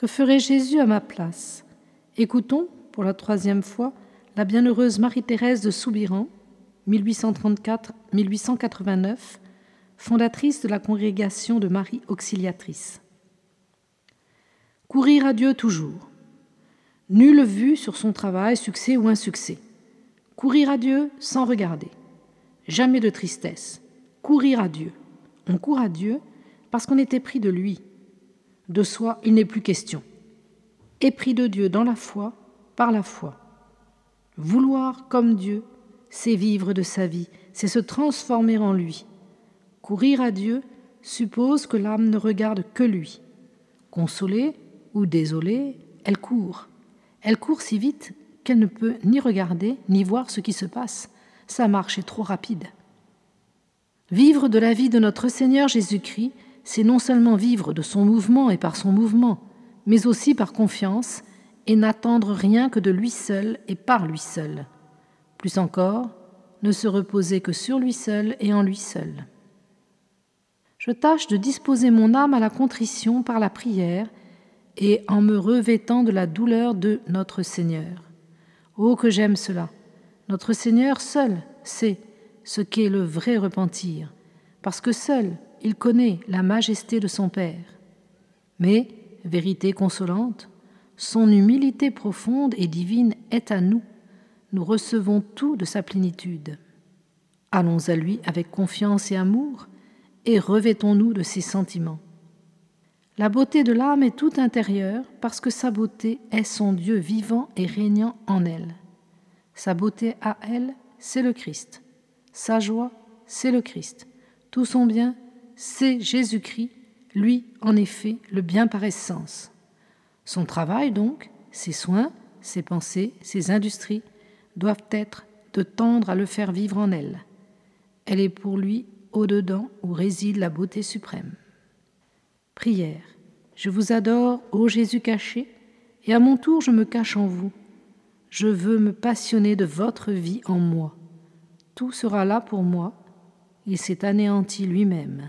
Que ferait Jésus à ma place? Écoutons, pour la troisième fois, la bienheureuse Marie-Thérèse de Soubiran, 1834-1889, fondatrice de la congrégation de Marie Auxiliatrice. Courir à Dieu toujours. Nulle vue sur son travail, succès ou insuccès. Courir à Dieu sans regarder. Jamais de tristesse. Courir à Dieu. On court à Dieu parce qu'on est épris de lui. De soi, il n'est plus question. Épris de Dieu dans la foi, par la foi. Vouloir comme Dieu, c'est vivre de sa vie, c'est se transformer en lui. Courir à Dieu suppose que l'âme ne regarde que lui. Consolée ou désolée, elle court. Elle court si vite qu'elle ne peut ni regarder ni voir ce qui se passe. Sa marche est trop rapide. Vivre de la vie de notre Seigneur Jésus-Christ, c'est non seulement vivre de son mouvement et par son mouvement, mais aussi par confiance et n'attendre rien que de lui seul et par lui seul. Plus encore, ne se reposer que sur lui seul et en lui seul. Je tâche de disposer mon âme à la contrition par la prière et en me revêtant de la douleur de notre Seigneur. Oh que j'aime cela. Notre Seigneur seul sait ce qu'est le vrai repentir, parce que seul il connaît la majesté de son Père. Mais, vérité consolante, son humilité profonde et divine est à nous. Nous recevons tout de sa plénitude. Allons à lui avec confiance et amour, et revêtons-nous de ses sentiments. La beauté de l'âme est tout intérieure parce que sa beauté est son Dieu vivant et régnant en elle. Sa beauté à elle, c'est le Christ. Sa joie, c'est le Christ. Tout son bien, c'est Jésus-Christ, lui, en effet, le bien par essence. Son travail, donc, ses soins, ses pensées, ses industries, doivent être de tendre à le faire vivre en elle. Elle est pour lui au-dedans où réside la beauté suprême. Prière. Je vous adore, ô Jésus caché, et à mon tour je me cache en vous. Je veux me passionner de votre vie en moi. Tout sera là pour moi. Il s'est anéanti lui-même.